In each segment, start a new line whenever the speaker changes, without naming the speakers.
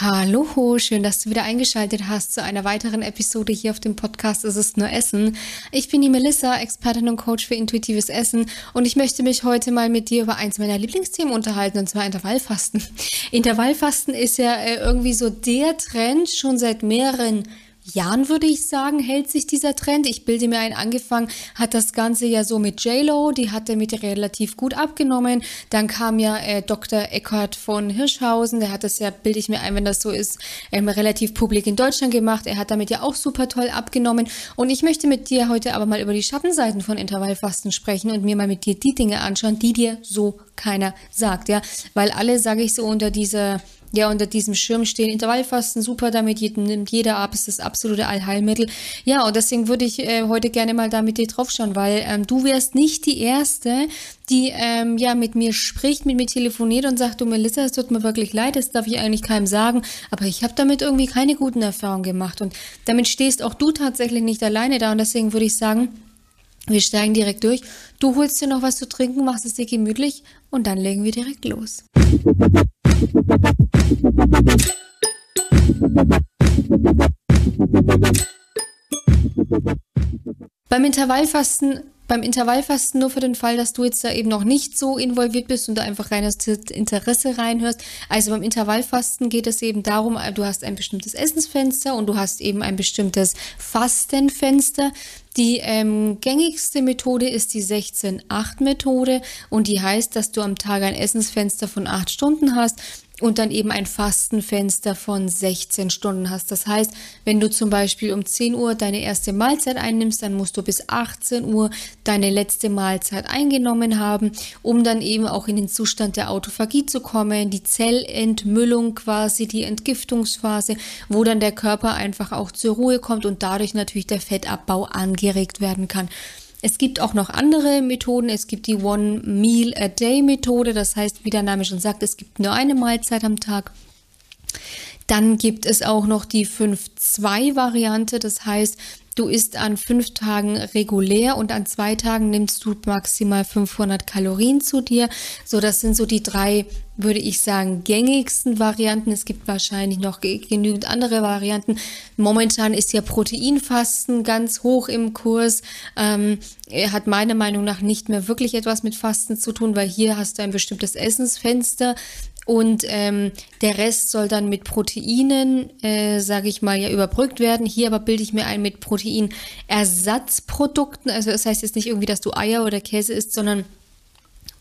Hallo, schön, dass du wieder eingeschaltet hast zu einer weiteren Episode hier auf dem Podcast Es ist nur Essen. Ich bin die Melissa, Expertin und Coach für intuitives Essen und ich möchte mich heute mal mit dir über eins meiner Lieblingsthemen unterhalten und zwar Intervallfasten. Intervallfasten ist ja äh, irgendwie so der Trend schon seit mehreren Jahren, würde ich sagen, hält sich dieser Trend. Ich bilde mir ein, angefangen hat das Ganze ja so mit J-Lo, die hat damit relativ gut abgenommen. Dann kam ja äh, Dr. Eckhard von Hirschhausen, der hat das ja, bilde ich mir ein, wenn das so ist, ähm, relativ publik in Deutschland gemacht. Er hat damit ja auch super toll abgenommen. Und ich möchte mit dir heute aber mal über die Schattenseiten von Intervallfasten sprechen und mir mal mit dir die Dinge anschauen, die dir so keiner sagt, ja. Weil alle, sage ich so, unter dieser ja, unter diesem Schirm stehen Intervallfasten, super, damit jeden, nimmt jeder ab, ist das absolute Allheilmittel. Ja, und deswegen würde ich äh, heute gerne mal da mit dir draufschauen, weil ähm, du wärst nicht die Erste, die ähm, ja mit mir spricht, mit mir telefoniert und sagt, du Melissa, es tut mir wirklich leid, das darf ich eigentlich keinem sagen, aber ich habe damit irgendwie keine guten Erfahrungen gemacht und damit stehst auch du tatsächlich nicht alleine da und deswegen würde ich sagen, wir steigen direkt durch. Du holst dir noch was zu trinken, machst es dir gemütlich und dann legen wir direkt los. Beim Intervallfasten, beim Intervallfasten nur für den Fall, dass du jetzt da eben noch nicht so involviert bist und da einfach rein das Interesse reinhörst. Also beim Intervallfasten geht es eben darum, du hast ein bestimmtes Essensfenster und du hast eben ein bestimmtes Fastenfenster. Die ähm, gängigste Methode ist die 16-8-Methode und die heißt, dass du am Tag ein Essensfenster von 8 Stunden hast und dann eben ein Fastenfenster von 16 Stunden hast. Das heißt, wenn du zum Beispiel um 10 Uhr deine erste Mahlzeit einnimmst, dann musst du bis 18 Uhr deine letzte Mahlzeit eingenommen haben, um dann eben auch in den Zustand der Autophagie zu kommen, die Zellentmüllung quasi, die Entgiftungsphase, wo dann der Körper einfach auch zur Ruhe kommt und dadurch natürlich der Fettabbau angeregt werden kann. Es gibt auch noch andere Methoden. Es gibt die One Meal a Day Methode. Das heißt, wie der Name schon sagt, es gibt nur eine Mahlzeit am Tag. Dann gibt es auch noch die 5-2 Variante. Das heißt, Du isst an fünf Tagen regulär und an zwei Tagen nimmst du maximal 500 Kalorien zu dir. So, das sind so die drei, würde ich sagen, gängigsten Varianten. Es gibt wahrscheinlich noch genügend andere Varianten. Momentan ist ja Proteinfasten ganz hoch im Kurs. Ähm, er hat meiner Meinung nach nicht mehr wirklich etwas mit Fasten zu tun, weil hier hast du ein bestimmtes Essensfenster und ähm, der Rest soll dann mit Proteinen, äh, sage ich mal, ja überbrückt werden. Hier aber bilde ich mir ein mit Proteinersatzprodukten. Also das heißt jetzt nicht irgendwie, dass du Eier oder Käse isst, sondern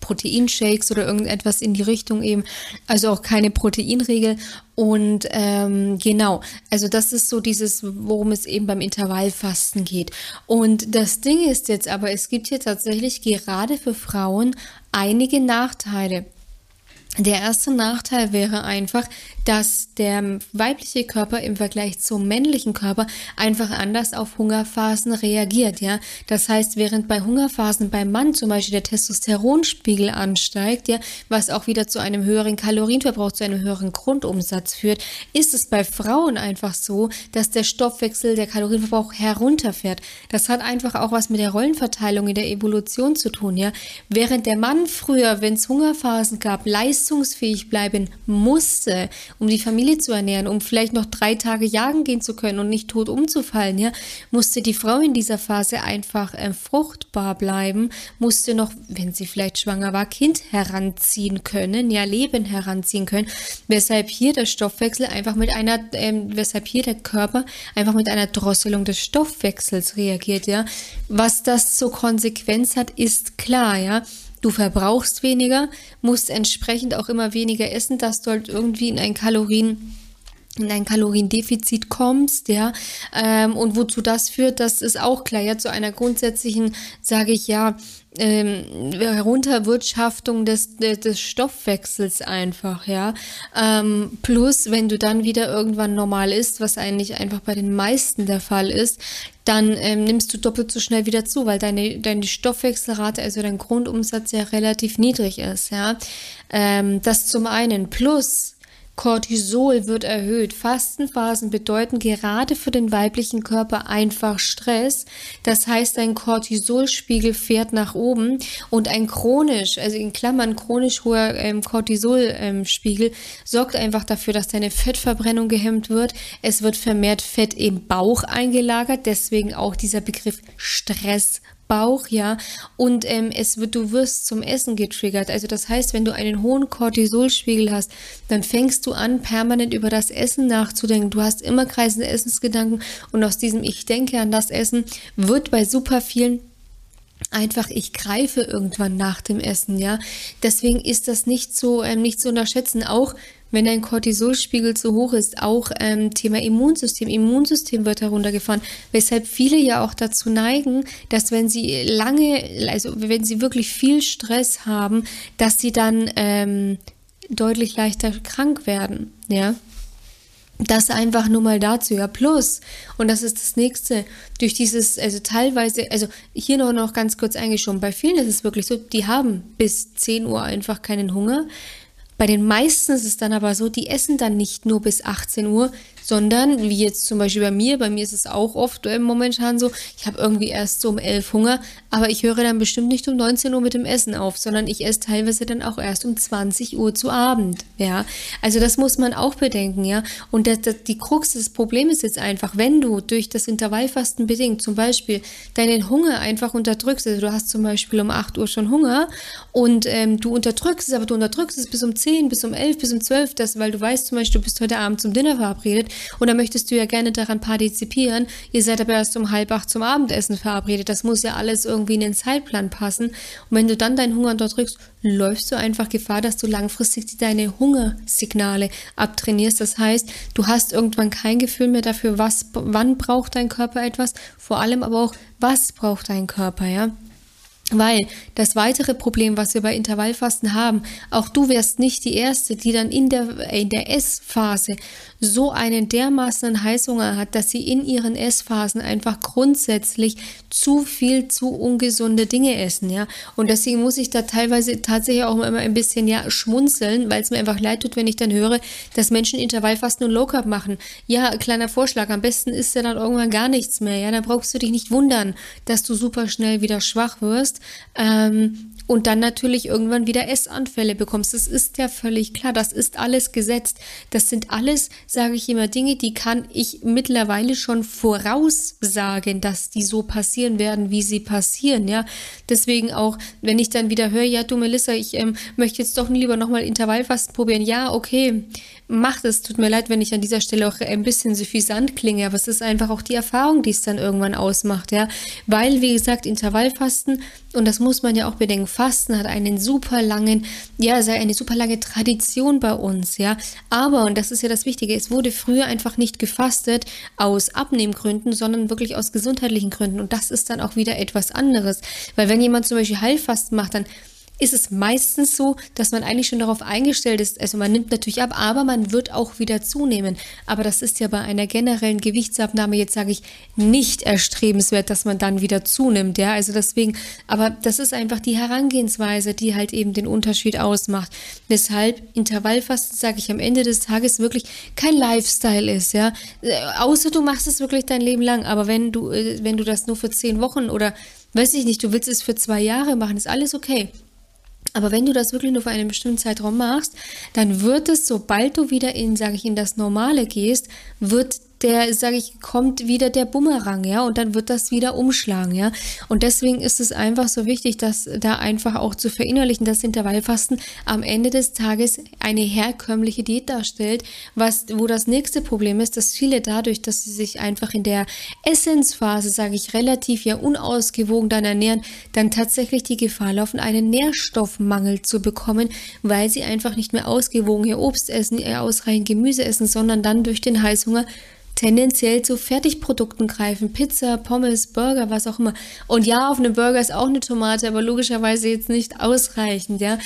Proteinshakes oder irgendetwas in die Richtung eben. Also auch keine Proteinregel. Und ähm, genau, also das ist so dieses, worum es eben beim Intervallfasten geht. Und das Ding ist jetzt aber, es gibt hier tatsächlich gerade für Frauen einige Nachteile. Der erste Nachteil wäre einfach, dass der weibliche Körper im Vergleich zum männlichen Körper einfach anders auf Hungerphasen reagiert, ja. Das heißt, während bei Hungerphasen beim Mann zum Beispiel der Testosteronspiegel ansteigt, ja, was auch wieder zu einem höheren Kalorienverbrauch, zu einem höheren Grundumsatz führt, ist es bei Frauen einfach so, dass der Stoffwechsel, der Kalorienverbrauch herunterfährt. Das hat einfach auch was mit der Rollenverteilung in der Evolution zu tun, ja. Während der Mann früher, wenn es Hungerphasen gab, leistungsfähig bleiben musste, um die Familie zu ernähren, um vielleicht noch drei Tage jagen gehen zu können und nicht tot umzufallen, ja, musste die Frau in dieser Phase einfach äh, fruchtbar bleiben, musste noch, wenn sie vielleicht schwanger war, Kind heranziehen können, ja, Leben heranziehen können, weshalb hier der Stoffwechsel einfach mit einer, ähm, weshalb hier der Körper einfach mit einer Drosselung des Stoffwechsels reagiert, ja. Was das zur Konsequenz hat, ist klar, ja. Du verbrauchst weniger, musst entsprechend auch immer weniger essen, dass du halt irgendwie in ein Kalorien in ein Kaloriendefizit kommst, ja, ähm, und wozu das führt, das ist auch klar, ja, zu einer grundsätzlichen, sage ich ja, ähm, Herunterwirtschaftung des, des Stoffwechsels einfach, ja. Ähm, plus, wenn du dann wieder irgendwann normal isst, was eigentlich einfach bei den meisten der Fall ist, dann ähm, nimmst du doppelt so schnell wieder zu, weil deine, deine Stoffwechselrate, also dein Grundumsatz ja relativ niedrig ist, ja. Ähm, das zum einen. Plus, Cortisol wird erhöht. Fastenphasen bedeuten gerade für den weiblichen Körper einfach Stress. Das heißt, dein Cortisolspiegel fährt nach oben und ein chronisch, also in Klammern chronisch hoher ähm, Cortisolspiegel ähm, sorgt einfach dafür, dass deine Fettverbrennung gehemmt wird. Es wird vermehrt Fett im Bauch eingelagert, deswegen auch dieser Begriff Stress Bauch, ja, und ähm, es wird, du wirst zum Essen getriggert. Also das heißt, wenn du einen hohen Cortisolspiegel hast, dann fängst du an, permanent über das Essen nachzudenken. Du hast immer kreisende Essensgedanken und aus diesem Ich denke an das Essen wird bei super vielen einfach ich greife irgendwann nach dem Essen, ja. Deswegen ist das nicht so ähm, nicht zu unterschätzen. Auch wenn dein Cortisolspiegel zu hoch ist, auch ähm, Thema Immunsystem. Immunsystem wird heruntergefahren, weshalb viele ja auch dazu neigen, dass wenn sie lange, also wenn sie wirklich viel Stress haben, dass sie dann ähm, deutlich leichter krank werden, ja. Das einfach nur mal dazu, ja. Plus, und das ist das nächste, durch dieses, also teilweise, also hier noch, noch ganz kurz eingeschoben, bei vielen ist es wirklich so, die haben bis 10 Uhr einfach keinen Hunger. Bei den meisten ist es dann aber so, die essen dann nicht nur bis 18 Uhr, sondern wie jetzt zum Beispiel bei mir, bei mir ist es auch oft äh, momentan so, ich habe irgendwie erst so um 11 Hunger, aber ich höre dann bestimmt nicht um 19 Uhr mit dem Essen auf, sondern ich esse teilweise dann auch erst um 20 Uhr zu Abend, ja. Also das muss man auch bedenken, ja. Und das, das, die Krux des Problems ist jetzt einfach, wenn du durch das Intervallfasten bedingt zum Beispiel deinen Hunger einfach unterdrückst, also du hast zum Beispiel um 8 Uhr schon Hunger und ähm, du unterdrückst es, aber du unterdrückst es bis um 10, bis um 11, bis um 12, das, weil du weißt zum Beispiel, du bist heute Abend zum Dinner verabredet und dann möchtest du ja gerne daran partizipieren. Ihr seid aber erst um halb acht zum Abendessen verabredet. Das muss ja alles irgendwie in den Zeitplan passen. Und wenn du dann deinen Hunger unterdrückst, läufst du einfach Gefahr, dass du langfristig deine Hungersignale abtrainierst. Das heißt, du hast irgendwann kein Gefühl mehr dafür, was, wann braucht dein Körper etwas, vor allem aber auch, was braucht dein Körper, ja. Weil das weitere Problem, was wir bei Intervallfasten haben, auch du wärst nicht die Erste, die dann in der, in der Essphase so einen dermaßen Heißhunger hat, dass sie in ihren Essphasen einfach grundsätzlich zu viel, zu ungesunde Dinge essen, ja. Und deswegen muss ich da teilweise tatsächlich auch immer ein bisschen, ja, schmunzeln, weil es mir einfach leid tut, wenn ich dann höre, dass Menschen Intervallfasten und Low Carb machen. Ja, kleiner Vorschlag, am besten ist ja dann irgendwann gar nichts mehr, ja. Dann brauchst du dich nicht wundern, dass du super schnell wieder schwach wirst. Ähm, und dann natürlich irgendwann wieder Essanfälle bekommst. Das ist ja völlig klar. Das ist alles gesetzt. Das sind alles, sage ich immer, Dinge, die kann ich mittlerweile schon voraussagen, dass die so passieren werden, wie sie passieren. Ja, deswegen auch, wenn ich dann wieder höre, ja, du Melissa, ich ähm, möchte jetzt doch lieber nochmal Intervallfasten probieren. Ja, okay macht es. Tut mir leid, wenn ich an dieser Stelle auch ein bisschen suffisant klinge, aber es ist einfach auch die Erfahrung, die es dann irgendwann ausmacht, ja. Weil, wie gesagt, Intervallfasten, und das muss man ja auch bedenken, Fasten hat einen super langen, ja, sei eine super lange Tradition bei uns, ja. Aber, und das ist ja das Wichtige, es wurde früher einfach nicht gefastet aus Abnehmgründen, sondern wirklich aus gesundheitlichen Gründen. Und das ist dann auch wieder etwas anderes. Weil wenn jemand zum Beispiel Heilfasten macht, dann ist es meistens so, dass man eigentlich schon darauf eingestellt ist. Also man nimmt natürlich ab, aber man wird auch wieder zunehmen. Aber das ist ja bei einer generellen Gewichtsabnahme jetzt sage ich nicht erstrebenswert, dass man dann wieder zunimmt. Ja, also deswegen. Aber das ist einfach die Herangehensweise, die halt eben den Unterschied ausmacht. Deshalb Intervallfasten sage ich am Ende des Tages wirklich kein Lifestyle ist. Ja, äh, außer du machst es wirklich dein Leben lang. Aber wenn du äh, wenn du das nur für zehn Wochen oder weiß ich nicht, du willst es für zwei Jahre machen, ist alles okay. Aber wenn du das wirklich nur für einen bestimmten Zeitraum machst, dann wird es, sobald du wieder in, sage ich, in das Normale gehst, wird der, sage ich, kommt wieder der Bumerang, ja, und dann wird das wieder umschlagen, ja. Und deswegen ist es einfach so wichtig, dass da einfach auch zu verinnerlichen, dass Intervallfasten am Ende des Tages eine herkömmliche Diät darstellt, was, wo das nächste Problem ist, dass viele dadurch, dass sie sich einfach in der Essensphase, sage ich, relativ ja unausgewogen dann ernähren, dann tatsächlich die Gefahr laufen, einen Nährstoffmangel zu bekommen, weil sie einfach nicht mehr ausgewogen ihr Obst essen, ihr ausreichend Gemüse essen, sondern dann durch den Heißhunger tendenziell zu Fertigprodukten greifen. Pizza, Pommes, Burger, was auch immer. Und ja, auf einem Burger ist auch eine Tomate, aber logischerweise jetzt nicht ausreichend, ja.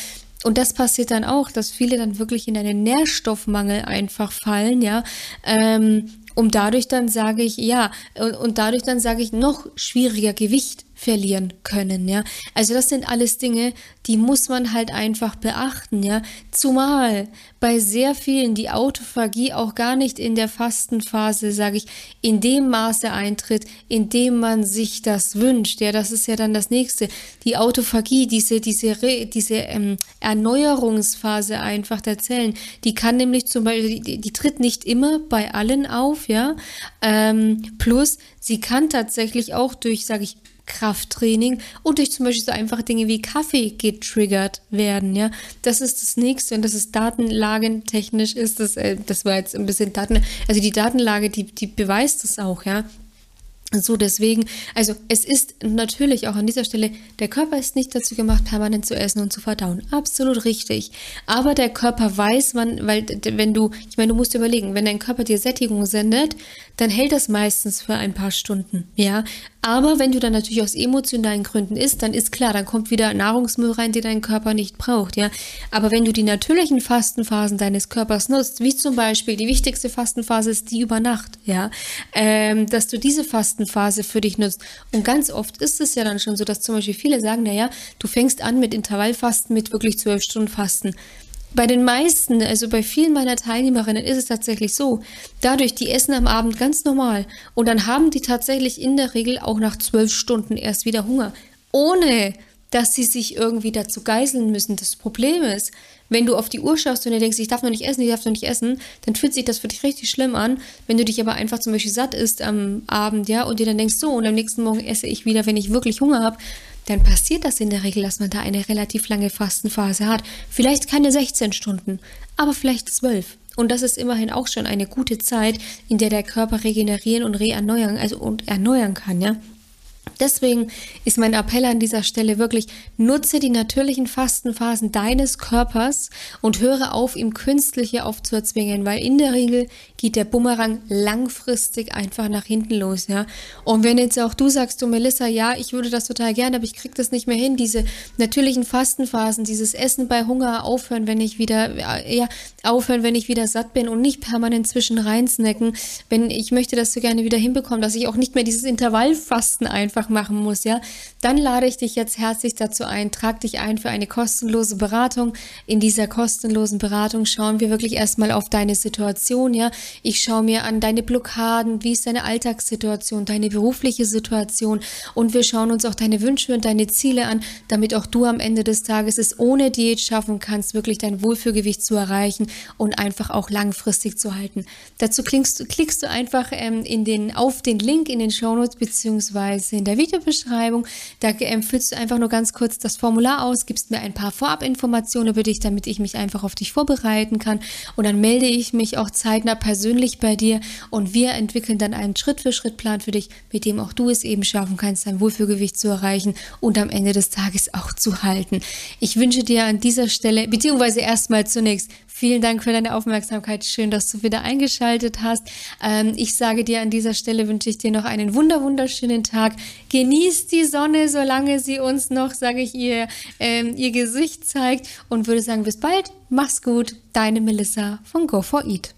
Und das passiert dann auch, dass viele dann wirklich in einen Nährstoffmangel einfach fallen, ja. Ähm, um dadurch dann sage ich, ja, und, und dadurch dann sage ich, noch schwieriger Gewicht verlieren können, ja. Also das sind alles Dinge, die muss man halt einfach beachten, ja. Zumal bei sehr vielen die Autophagie auch gar nicht in der Fastenphase, sage ich, in dem Maße eintritt, in dem man sich das wünscht. Ja, das ist ja dann das nächste. Die Autophagie, diese, diese, diese ähm, Erneuerungsphase einfach der Zellen, die kann nämlich zum Beispiel, die, die tritt nicht immer bei allen auf, ja. Ähm, plus, sie kann tatsächlich auch durch, sage ich, Krafttraining und durch zum Beispiel so einfache Dinge wie Kaffee getriggert werden, ja. Das ist das nächste und das ist datenlagentechnisch ist das, äh, das war jetzt ein bisschen Daten, also die Datenlage, die, die beweist das auch, ja. So, deswegen, also es ist natürlich auch an dieser Stelle, der Körper ist nicht dazu gemacht, permanent zu essen und zu verdauen. Absolut richtig. Aber der Körper weiß, wann, weil wenn du, ich meine, du musst überlegen, wenn dein Körper dir Sättigung sendet, dann hält das meistens für ein paar Stunden, ja. Aber wenn du dann natürlich aus emotionalen Gründen isst, dann ist klar, dann kommt wieder Nahrungsmüll rein, den dein Körper nicht braucht, ja. Aber wenn du die natürlichen Fastenphasen deines Körpers nutzt, wie zum Beispiel die wichtigste Fastenphase ist die über Nacht, ja, ähm, dass du diese Fastenphase für dich nutzt. Und ganz oft ist es ja dann schon so, dass zum Beispiel viele sagen, naja, du fängst an mit Intervallfasten, mit wirklich zwölf Stunden Fasten. Bei den meisten, also bei vielen meiner Teilnehmerinnen ist es tatsächlich so, dadurch, die essen am Abend ganz normal und dann haben die tatsächlich in der Regel auch nach zwölf Stunden erst wieder Hunger, ohne dass sie sich irgendwie dazu geiseln müssen. Das Problem ist, wenn du auf die Uhr schaust und dir denkst, ich darf noch nicht essen, ich darf noch nicht essen, dann fühlt sich das für dich richtig schlimm an. Wenn du dich aber einfach zum Beispiel satt isst am Abend, ja, und dir dann denkst, so, und am nächsten Morgen esse ich wieder, wenn ich wirklich Hunger habe, dann passiert das in der Regel, dass man da eine relativ lange Fastenphase hat. Vielleicht keine 16 Stunden, aber vielleicht 12. Und das ist immerhin auch schon eine gute Zeit, in der der Körper regenerieren und reerneuern, also und erneuern kann, ja. Deswegen ist mein Appell an dieser Stelle wirklich, nutze die natürlichen Fastenphasen deines Körpers und höre auf, ihm künstliche aufzuzwingen, weil in der Regel geht der Bumerang langfristig einfach nach hinten los, ja. Und wenn jetzt auch du sagst, du Melissa, ja, ich würde das total gerne, aber ich kriege das nicht mehr hin, diese natürlichen Fastenphasen, dieses Essen bei Hunger aufhören, wenn ich wieder, ja, aufhören, wenn ich wieder satt bin und nicht permanent zwischen rein snacken, wenn ich möchte das so gerne wieder hinbekommen, dass ich auch nicht mehr dieses Intervallfasten einfach machen muss, ja, dann lade ich dich jetzt herzlich dazu ein, trag dich ein für eine kostenlose Beratung. In dieser kostenlosen Beratung schauen wir wirklich erstmal auf deine Situation, ja. Ich schaue mir an deine Blockaden, wie ist deine Alltagssituation, deine berufliche Situation und wir schauen uns auch deine Wünsche und deine Ziele an, damit auch du am Ende des Tages es ohne Diät schaffen kannst, wirklich dein Wohlfühlgewicht zu erreichen und einfach auch langfristig zu halten. Dazu klickst, klickst du einfach ähm, in den, auf den Link in den Shownotes beziehungsweise in der Videobeschreibung. Da ähm, füllst du einfach nur ganz kurz das Formular aus, gibst mir ein paar Vorabinformationen über dich, damit ich mich einfach auf dich vorbereiten kann. Und dann melde ich mich auch zeitnah persönlich bei dir und wir entwickeln dann einen Schritt-für-Schritt-Plan für dich, mit dem auch du es eben schaffen kannst, dein Wohlfühlgewicht zu erreichen und am Ende des Tages auch zu halten. Ich wünsche dir an dieser Stelle, beziehungsweise erstmal zunächst Vielen Dank für deine Aufmerksamkeit. Schön, dass du wieder eingeschaltet hast. Ähm, ich sage dir an dieser Stelle wünsche ich dir noch einen wunder wunderschönen Tag. Genieß die Sonne, solange sie uns noch, sage ich ihr, ähm, ihr Gesicht zeigt und würde sagen, bis bald. Mach's gut. Deine Melissa von Go for Eat.